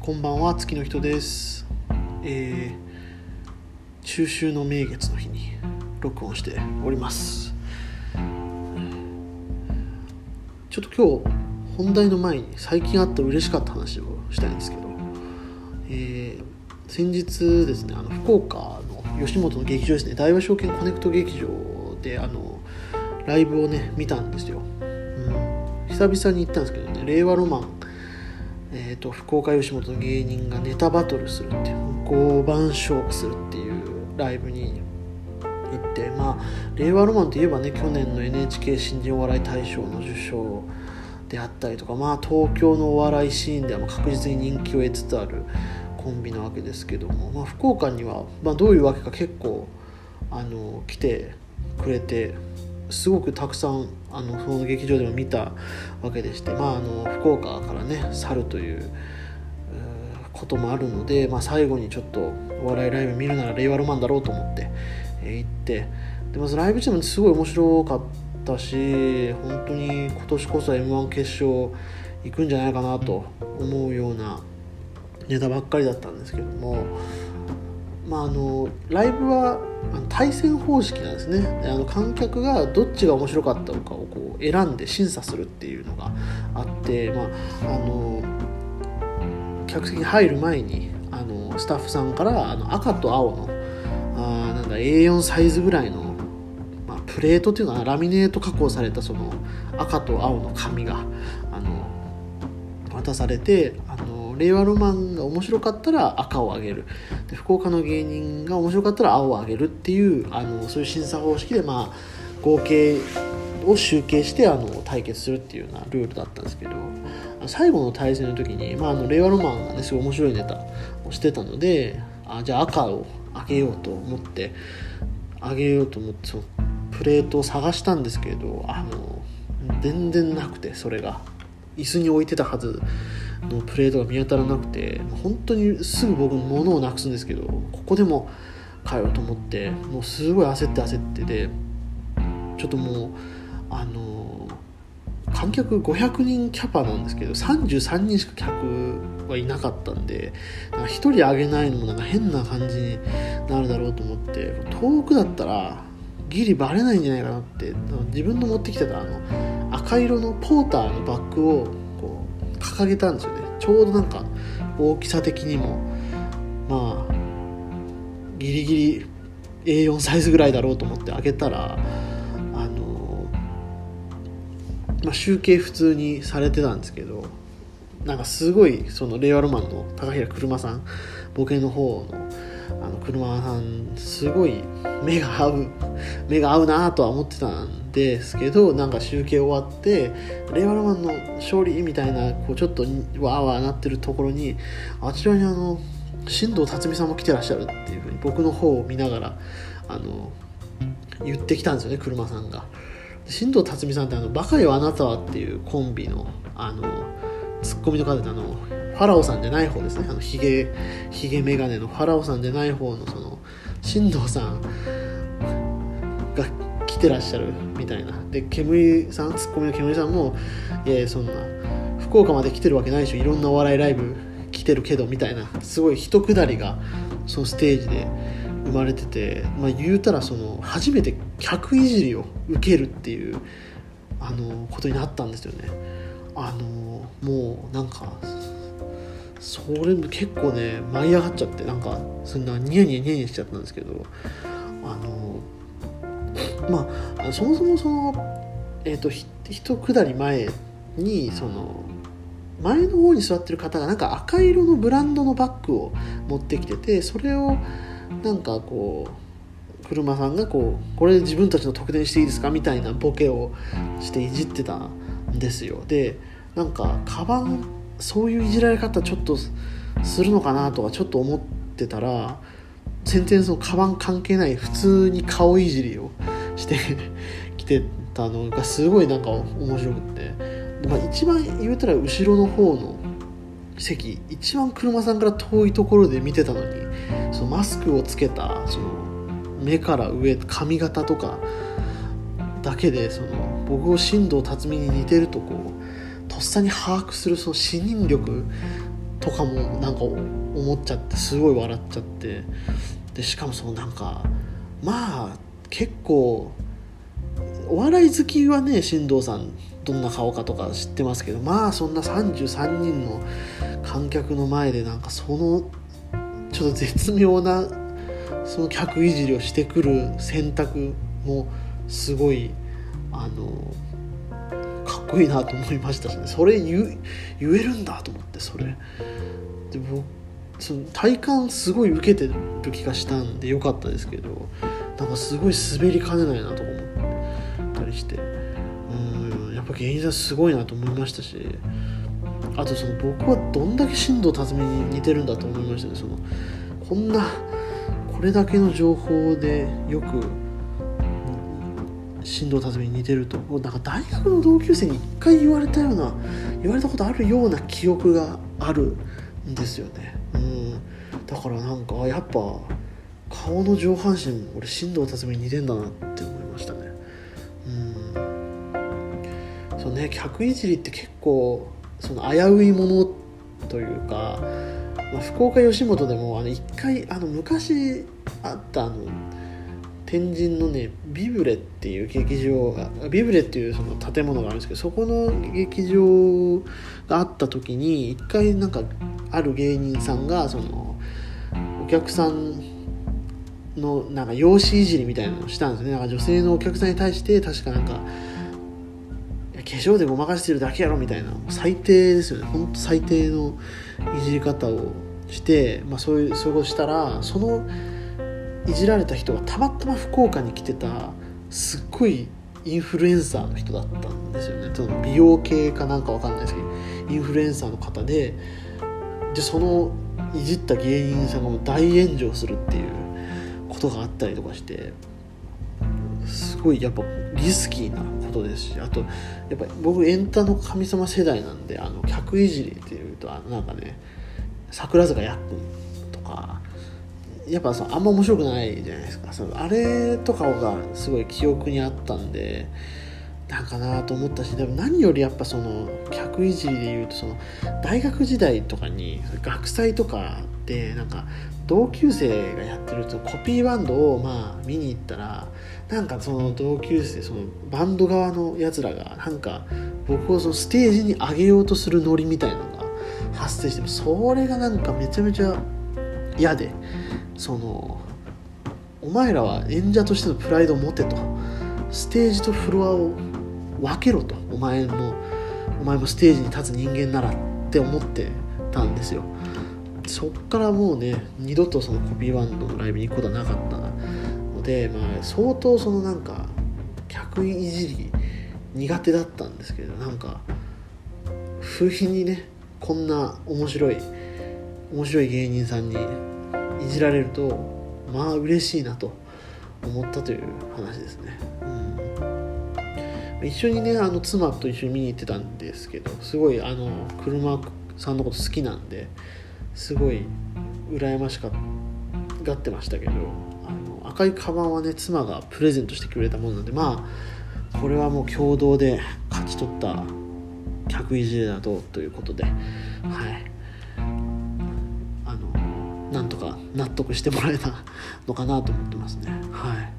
こんばんは月の人です、えー、中秋の名月の日に録音しております。ちょっと今日本題の前に最近あった嬉しかった話をしたいんですけど、えー先日ですねあの福岡の吉本の劇場ですね大和証券コネクト劇場であのライブをね見たんですよ、うん、久々に行ったんですけどね令和ロマンえー、と福岡吉本の芸人がネタバトルするっていう5番勝負するっていうライブに行ってまあ令和ロマンといえばね去年の NHK 新人お笑い大賞の受賞であったりとかまあ東京のお笑いシーンでは確実に人気を得つつあるコンビなわけですけども、まあ、福岡には、まあ、どういうわけか結構あの来てくれてすごくたくさんあのその劇場でも見たわけでして、まあ、あの福岡からね去るということもあるので、まあ、最後にちょっとお笑いライブ見るなら令和ロマンだろうと思って、え行ってでまずライブチームすごい面白かったし本当に今年こそ m 1決勝行くんじゃないかなと思うようなネタばっかりだったんですけども。まあ、あのライブは対戦方式なんですね。あの観客がどっちが面白かったのかをこう選んで審査するっていうのがあって、まあ、あの客席に入る前にあのスタッフさんからあの赤と青のあなんだ A4 サイズぐらいの、まあ、プレートっていうのはラミネート加工されたその赤と青の紙があの渡されて令和ロマンが面白かったら赤をあげる。で福岡の芸人が面白かったら青をあげるっていうあのそういう審査方式で、まあ、合計を集計してあの対決するっていうようなルールだったんですけど最後の対戦の時に、まあ、あの令和ロマンがねすごい面白いネタをしてたのであじゃあ赤をあげようと思ってあげようと思ってそのプレートを探したんですけどあの全然なくてそれが。椅子に置いてたはず。のプレートが見当たらなくて本当にすぐ僕物をなくすんですけどここでもかよと思ってもうすごい焦って焦ってでちょっともうあの観客500人キャパなんですけど33人しか客はいなかったんでなんか1人上げないのもなんか変な感じになるだろうと思って遠くだったらギリバレないんじゃないかなって自分の持ってきてたあの赤色のポーターのバッグを掲げたんですよね。ちょうどなんか大きさ的にもまあギリギリ A4 サイズぐらいだろうと思って開けたらあの、まあ、集計普通にされてたんですけどなんかすごいその令和ロマンの高平車さんボケの方のあの車さんすごい目が合う目が合うなとは思ってたんですけどなんか集計終わって令和ロマンの勝利みたいなこうちょっとわーわーなってるところにあちらにあの新藤辰巳さんも来てらっしゃるっていうふうに僕の方を見ながらあの言ってきたんですよね車さんが。新藤辰巳さんってあの「バカよあなたは」っていうコンビのあのツッコミの方であのファラオさんじゃない方ですねあのヒゲヒゲメガネのファラオさんじゃない方のその新藤さん来てらっしゃるみたいな。で煙さんツッコミの煙さんも「いやいやそんな福岡まで来てるわけないでしょ。いろんなお笑いライブ来てるけど」みたいな。すごい一くだりがそのステージで生まれてて、まあ、言うたらその初めて客いじりを受けるっていうあのことになったんですよね。あのもうなんかそれ結構ね舞い上がっちゃってなんかそんなニヤニヤニヤニヤしちゃったんですけどあのまあそもそもそのえっ、ー、とひ一くだり前にその前の方に座ってる方がなんか赤色のブランドのバッグを持ってきててそれをなんかこう車さんがこうこれ自分たちの特典していいですかみたいなボケをしていじってたんですよ。でなんかカバンそういういじられ方ちょっとするのかなとかちょっと思ってたら全然そのカバン関係ない普通に顔いじりをしてきてたのがすごいなんか面白くって、まあ、一番言うたら後ろの方の席一番車さんから遠いところで見てたのにそのマスクをつけたその目から上髪型とかだけでその僕を新藤辰巳に似てるとこうとっさに把握するその視認力とかもなんか思っちゃってすごい笑っちゃって。でしかもそのなんかまあ結構お笑い好きはね進藤さんどんな顔かとか知ってますけどまあそんな33人の観客の前でなんかそのちょっと絶妙なその客いじりをしてくる選択もすごいあのこいいなと思いましたしね。それ言えるんだと思ってそれ。で僕その体感すごい受けてる気がしたんでよかったですけどなんかすごい滑りかねないなと思ったりして。うんやっぱ芸人さんすごいなと思いましたしあとその僕はどんだけ進藤辰巳に似てるんだと思いましたね。そのこんなこれだけの情報でよく進藤辰巳に似てると。なんか大学の同級生に一回言われたような言われたことあるような記憶があるんですよね、うん、だからなんかやっぱ顔の上半身俺進藤辰巳に似てんだなって思いましたね。うん。そうね客いじりって結構その危ういものというか、まあ、福岡吉本でもあの一回あの昔あったあの天神のねビブレっていう劇場がビブレっていうその建物があるんですけどそこの劇場があった時に一回なんかある芸人さんがそのお客さんのなんか容姿いじりみたいなのをしたんですね。なんか女性のお客さんに対して確かなんか化粧でごまかしてるだけやろみたいな最低ですよね。ほんと最低のいじり方をして、まあ、そういうそういうことしたらそのいじられた人がたまたま福岡に来てたすっごいインフルエンサーの人だったんですよね。その美容系かなんかわかんないですけどインフルエンサーの方ででそのいじった芸人さんがもう大炎上するっていうことがあったりとかしてすごいやっぱリスキーなことですしあとやっぱ僕エンタの神様世代なんであの客いじりっていうとなんかね桜坂やっくんとかやっぱそあんま面白くないじゃないですか。そのあれとかがすごい記憶にあったんでなんかなと思ったしでも何よりやっぱその客いじりでいうとその大学時代とかに学祭とかでなんか同級生がやってるとコピーバンドをまあ見に行ったらなんかその同級生そのバンド側のやつらがなんか僕をそのステージに上げようとするノリみたいなのが発生してそれがなんかめちゃめちゃ嫌でそのお前らは演者としてのプライドを持てと。ステージとフロアを分けろと。お前のお前もステージに立つ人間ならって思ってたんですよ。そっからもうね二度とそのコピーバンドのライブに行くことはなかったので、まあ、相当そのなんか客いじり苦手だったんですけどなんか不意にねこんな面白い面白い芸人さんにいじられるとまあ嬉しいなと思ったという話ですね。うん、一緒にねあの妻と一緒に見に行ってたんですけどすごいあの車さんのこと好きなんですごい羨ましかがってましたけどあの赤いカバンはね妻がプレゼントしてくれたものなんでまあこれはもう共同で勝ち取った客いじりだとということではい納得してもらえたのかなと思ってますねはい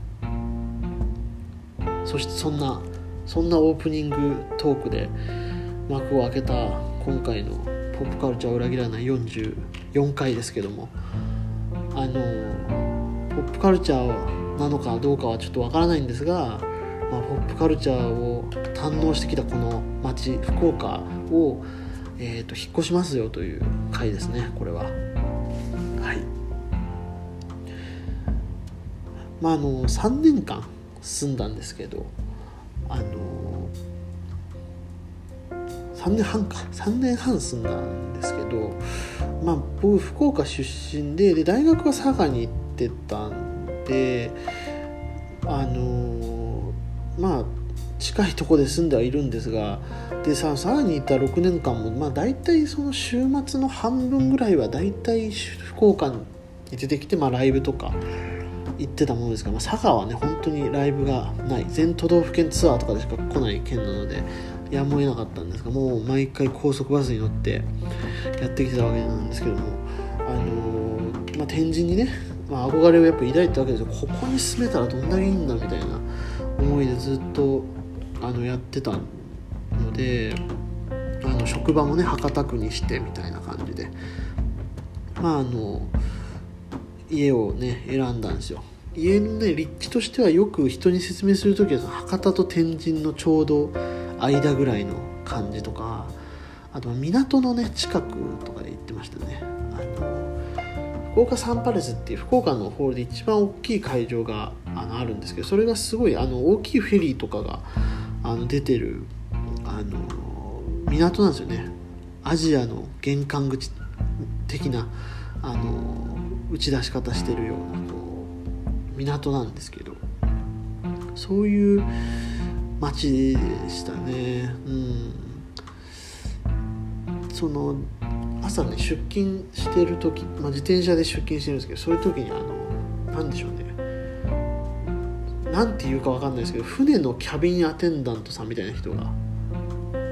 そしてそんなそんなオープニングトークで幕を開けた今回の「ポップカルチャーを裏切らない44回」ですけどもあのポップカルチャーなのかどうかはちょっとわからないんですが、まあ、ポップカルチャーを堪能してきたこの町福岡を、えーと、引っ越しますよという回ですねこれは。まああの3年間住んだんですけどあの3年半か。3年半住んだんですけどまあ僕福岡出身でで大学は佐賀に行ってたんであのまあ近いとこで住んではいるんですがでさ佐賀にいた6年間もまあ大体その週末の半分ぐらいは大体福岡に出てきて、まあ、ライブとか行ってたものですが、まあ、佐賀はね本当にライブがない。全都道府県ツアーとかでしか来ない県なのでやむを得なかったんですがもう毎回高速バスに乗ってやってきてたわけなんですけども、あのー、まあ、天神にね、まあ、憧れをやっぱ抱いたわけですよ。ここに住めたらどんだけいいんだみたいな思いでずっとあのやってたのであの職場もね博多区にしてみたいな感じで。まああの家をね選んだんですよ。家のね立地としてはよく人に説明する時は博多と天神のちょうど間ぐらいの感じとかあと港のね近くとかで行ってましたね。あの福岡サンパレスっていう福岡のホールで一番大きい会場があのあるんですけどそれがすごいあの大きいフェリーとかがあの出てるあの港なんですよね。アジアの玄関口的なあの打ち出し方してるような。港なんですけどそういう街でしたね。うん。その朝ね出勤してる時、まあ、自転車で出勤してるんですけどそういう時にあの何でしょうね。何て言うか分かんないですけど船のキャビンアテンダントさんみたいな人が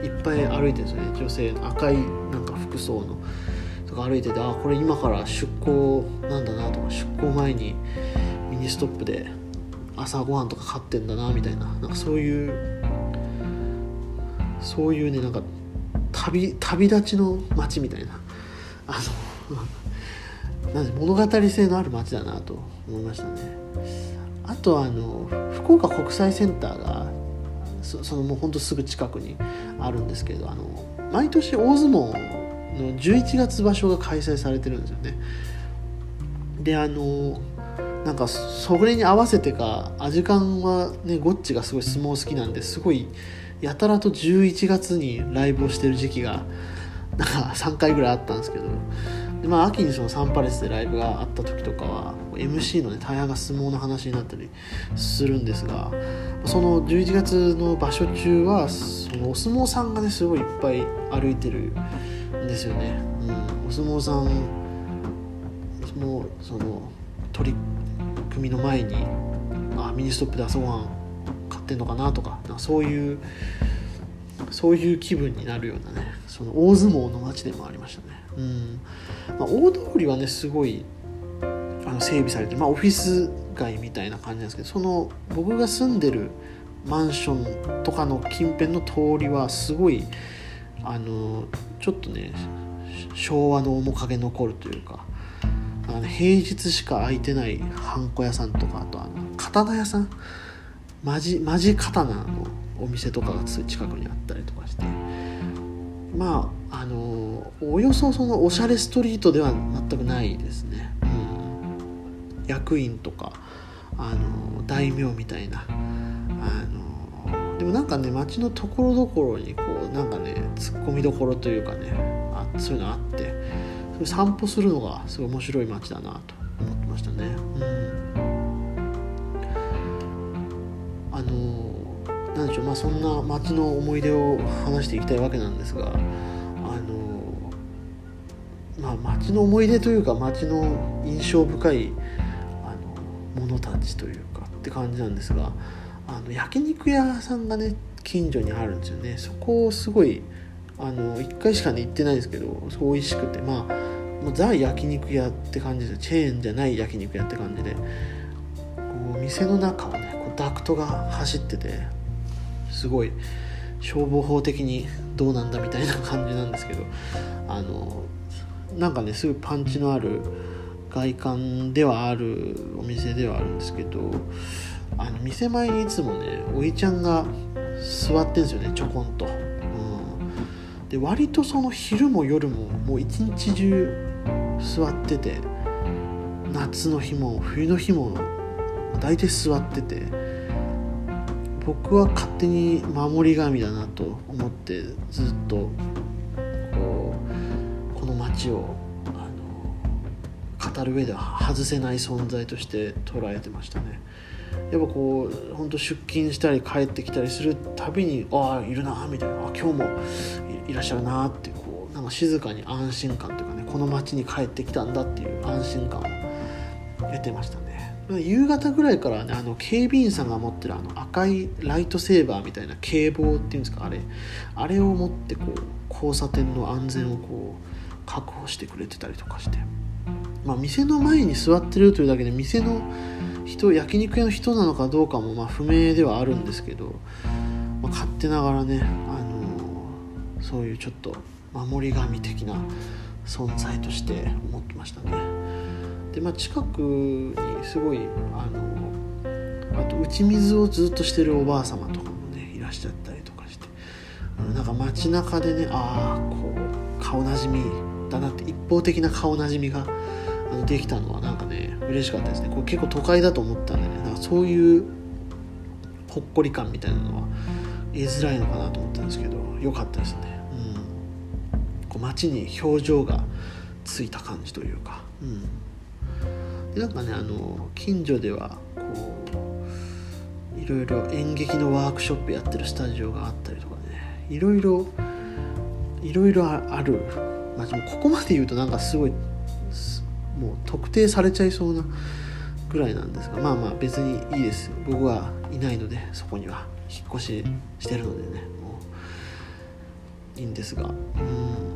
いっぱい歩いてるんですよね。女性の赤いなんか服装のとか歩いててあこれ今から出港なんだなとか出港前にミニストップで朝ごはんとか買ってんだなみたいな。なんかそういうそういうねなんか旅旅立ちの街みたいな。あのなん物語性のある街だなと思いましたね。あとあの福岡国際センターがそそのもうほんとすぐ近くにあるんですけどあの毎年大相撲の11月場所が開催されてるんですよね。であのなんかそれに合わせてかアジカンはねゴッチがすごい相撲好きなんですごいやたらと11月にライブをしてる時期が なんか3回ぐらいあったんですけどで、まあ、秋にそのサンパレスでライブがあった時とかは MC のね大半が相撲の話になったりするんですがその11月の場所中はそのお相撲さんがねすごいいっぱい歩いてるんですよね、うん、お相撲さんもその組の前にあミニストップで朝ごはん買ってんのかなとかかそういうそういう気分になるようなねその大相撲の街でもありましたね、うん。まあ、大通りはねすごいあの整備されてまあ、オフィス街みたいな感じなんですけどその僕が住んでるマンションとかの近辺の通りはすごいあのちょっとね昭和の面影残るというかあの平日しか開いてないハンコ屋さんとかあとあの刀屋さん。マジマジ刀のお店とかが近くにあったりとかして。まああのおよそそのおしゃれストリートでは全くないですね、うん、役員とかあの大名みたいな。あのでもなんかね街のところどころにこうなんかねツッコミどころというかねあそういうのあって。散歩するのがすごい面白い街だなと思ってましたね。うん、あのなんでしょうまあそんな街の思い出を話していきたいわけなんですがあのまあ街の思い出というか街の印象深いあのものたちというかって感じなんですがあの焼肉屋さんがね近所にあるんですよねそこをすごいあの1回しかね行ってないんですけど美味しくてまあもうザ焼肉屋って感じでチェーンじゃない焼肉屋って感じでこう店の中をねこうダクトが走っててすごい消防法的にどうなんだみたいな感じなんですけどあのなんかねすごいパンチのある外観ではあるお店ではあるんですけどあの店前にいつもねおいちゃんが座ってんですよねちょこんと。で割とその昼も夜ももう一日中座ってて夏の日も冬の日も大体座ってて僕は勝手に守り神だなと思ってずっとこうこの街をあの語る上では外せない存在として捉えてましたね。やっぱこう本当出勤したり帰ってきたりするたびにああいるなみたいなあ今日もいらっしゃるなってこうなんか静かに安心感というかねこの町に帰ってきたんだっていう安心感を得てましたね。夕方ぐらいからねあの警備員さんが持ってるあの赤いライトセーバーみたいな警棒っていうんですかあれあれを持ってこう交差点の安全をこう確保してくれてたりとかしてまあ店の前に座ってるというだけで店の人焼肉屋の人なのかどうかもまあ不明ではあるんですけど、まあ、勝手ながらね、そういうちょっと守り神的な存在として思ってましたね。でまあ、近くにすごいあのあと打ち水をずっとしてるおばあ様とかもねいらっしゃったりとかして。なんか街中でねああこう顔なじみだなって一方的な顔なじみがあのできたのはなんかね嬉しかったですね。これ結構都会だと思ったんでねなんかそういうほっこり感みたいなのは得づらいのかなと思ったんですけど良かったですね、こう街に表情がついた感じというか、うん、でなんかねあの近所ではこういろいろ演劇のワークショップやってるスタジオがあったりとかね。いろいろいろいろある、まあ、もここまで言うとなんかすごいもう特定されちゃいそうなぐらいなんですが。まあまあ別にいいです僕はいないのでそこには。引っ越ししてるのでね。いんですが。うん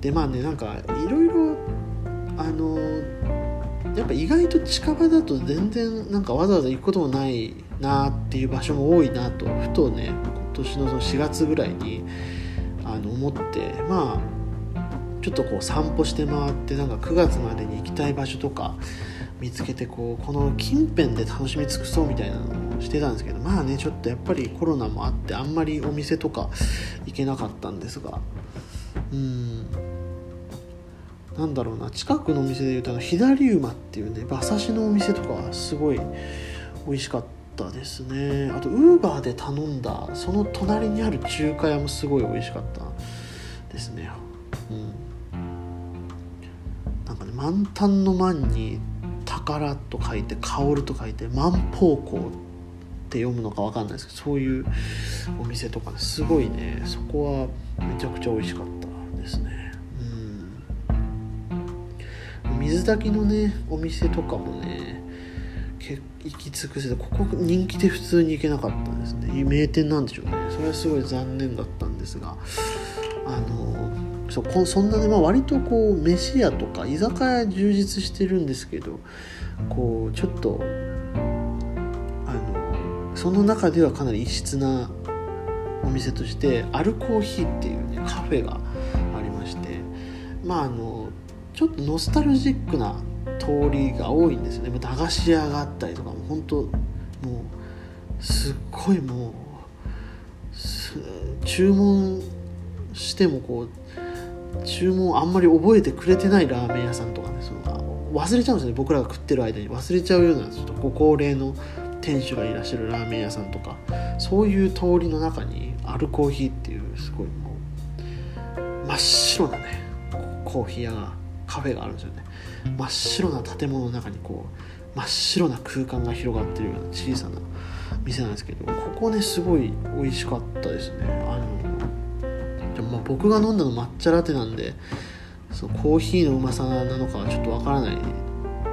でまあねなんかいろいろあのやっぱ意外と近場だと全然なんかわざわざ行くこともないなっていう場所も多いなとふとね今年のその4月ぐらいにあの思ってまあちょっとこう散歩して回ってなんか9月までに行きたい場所とか見つけてこうこの近辺で楽しみ尽くそうみたいなのをしてたんですけどまあねちょっとやっぱりコロナもあってあんまりお店とか行けなかったんですがうん。なんだろうな近くのお店でいうと左馬っていうね馬刺しのお店とかはすごい美味しかったですね。あとウーバーで頼んだその隣にある中華屋もすごい美味しかったですね。うん。なんかね満タンの満に宝と書いて薫と書いて万宝香って読むのか分かんないですけどそういうお店とかすごいねそこはめちゃくちゃ美味しかったですね。うん。水炊きのねお店とかもね行き尽くせてここ人気で普通に行けなかったんですね。名店なんでしょうね。それはすごい残念だったんですがあのそこそんなね、まあ、割とこう飯屋とか居酒屋充実してるんですけどこうちょっとあのその中ではかなり異質なお店としてアルコーヒーっていうねカフェがありましてまああのちょっとノスタルジックな通りが多いんですよね。駄菓子屋があったりとかも本当もうすっごいもう注文してもこう注文あんまり覚えてくれてないラーメン屋さんとかねその忘れちゃうんですね。僕らが食ってる間に。忘れちゃうようなちょっとご高齢の店主がいらっしゃるラーメン屋さんとか。そういう通りの中にアルコーヒーっていうすごいもう真っ白なねコーヒー屋がカフェがあるんですよね。真っ白な建物の中にこう真っ白な空間が広がってるような小さな店なんですけどここねすごい美味しかったですね。あのまあ僕が飲んだの抹茶ラテなんでそのコーヒーのうまさなのかはちょっとわからない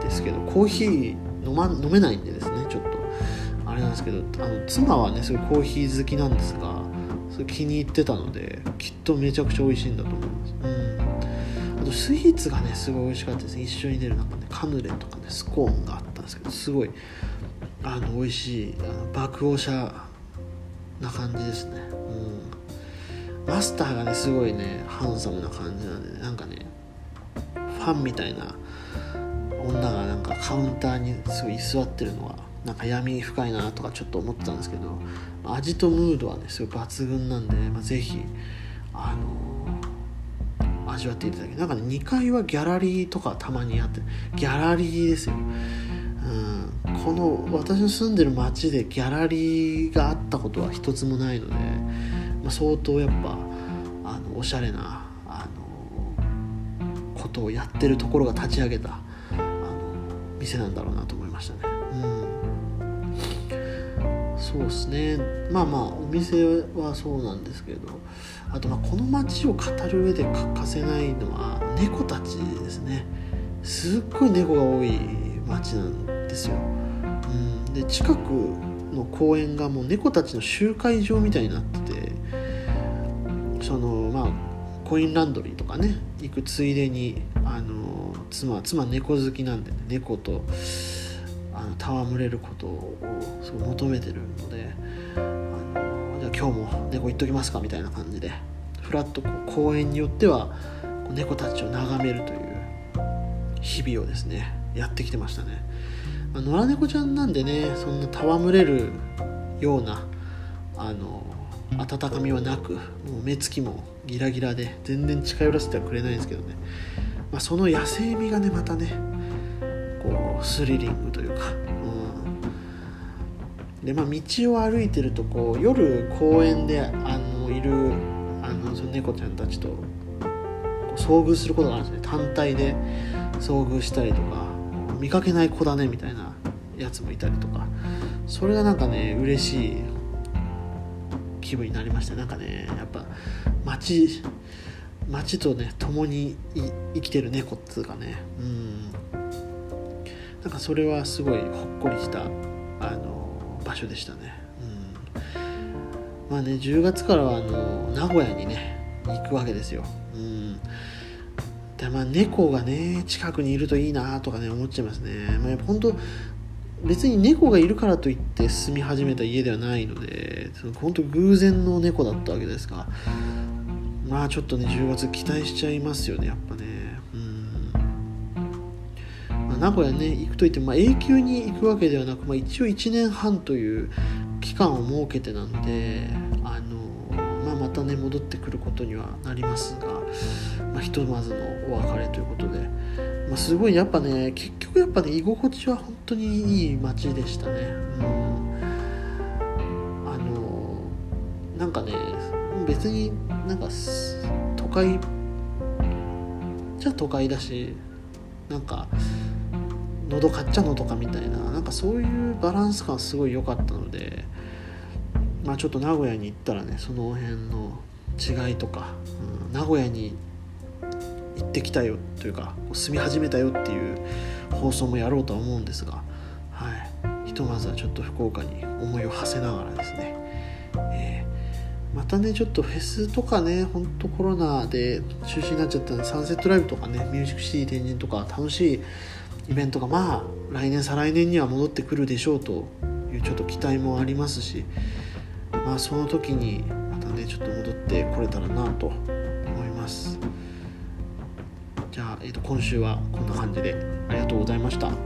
ですけどコーヒー飲,、ま、飲めないんでですねちょっと。あれなんですけどあの妻はねすごいコーヒー好きなんですがそれ気に入ってたのできっとめちゃくちゃ美味しいんだと思います、うん。あとスイーツがねすごい美味しかったです。一緒に出るなんかねカヌレとかねスコーンがあったんですけどすごいあの美味しいあの爆王者な感じですね。マスターがねすごいねハンサムな感じなんで、ね、なんかねファンみたいな女がなんかカウンターにすごい居座ってるのがなんか闇深いなとかちょっと思ってたんですけど味とムードはねすごい抜群なんで、まあ、ぜひあの味わっていただけなんかね2階はギャラリーとかたまにあってギャラリーですよ、うん、この私の住んでる町でギャラリーがあったことは一つもないので、まあ、相当やっぱあのおしゃれなあのことをやってるところが立ち上げたあの店なんだろうなと思いましたね。うん。そうですね。まあまあお店はそうなんですけどあとまあこの街を語る上で欠かせないのは猫たちですね。すっごい猫が多い街なんですよ、うん、で近くの公園がもう猫たちの集会場みたいになっててそのまあコインランドリーとかね行くついでにあの妻妻猫好きなんでね猫とあの戯れることをすごい求めてるのであのじゃあ今日も猫行っときますかみたいな感じでふらっとこう公園によっては猫たちを眺めるという日々をですねやってきてましたね、まあ、野良猫ちゃんなんでねそんな戯れるようなあの温かみはなくもう目つきもギラギラで全然近寄らせてはくれないんですけどね、まあ、その野生味がねまたねこうスリリングというか、うん、でまあ道を歩いてるとこう夜公園であのいるあのその猫ちゃんたちと遭遇することがあるんですね。単体で遭遇したりとか見かけない子だねみたいなやつもいたりとか。それがなんかね嬉しい。気分になりました。なんかねやっぱ街街とね共に生きてる猫っつうかね。うん。なんかそれはすごいほっこりしたあの場所でしたね。うん。まあね10月からはあの名古屋にね行くわけですよ。うん。でまあ猫がね近くにいるといいなとかね思っちゃいますね。まあやっぱ本当別に猫がいるからといって住み始めた家ではないので本当偶然の猫だったわけですがまあちょっとね10月期待しちゃいますよねやっぱねうん、まあ、名古屋ね行くといっても、まあ、永久に行くわけではなく、まあ、一応1年半という期間を設けてなんであの、まあ、またね戻ってくることにはなりますが、まあ、ひとまずのお別れということで。まあ、すごいやっぱね結局やっぱね居心地は本当にいい街でしたね。うん。あのなんかね別になんか都会じゃ都会だしなんかのどかっちゃのどかみたいななんかそういうバランス感すごい良かったのでまあちょっと名古屋に行ったらねその辺の違いとか、うん、名古屋に行ってきたよというか住み始めたよっていう放送もやろうとは思うんですが、はい、ひとまずはちょっと福岡に思いを馳せながらですね、えー、またねちょっとフェスとかねほんとコロナで中止になっちゃったんでサンセットライブとかねミュージックシティ天神とか楽しいイベントがまあ来年再来年には戻ってくるでしょうというちょっと期待もありますしまあその時にまたねちょっと戻ってこれたらなと思います。今週はこんな感じでありがとうございました。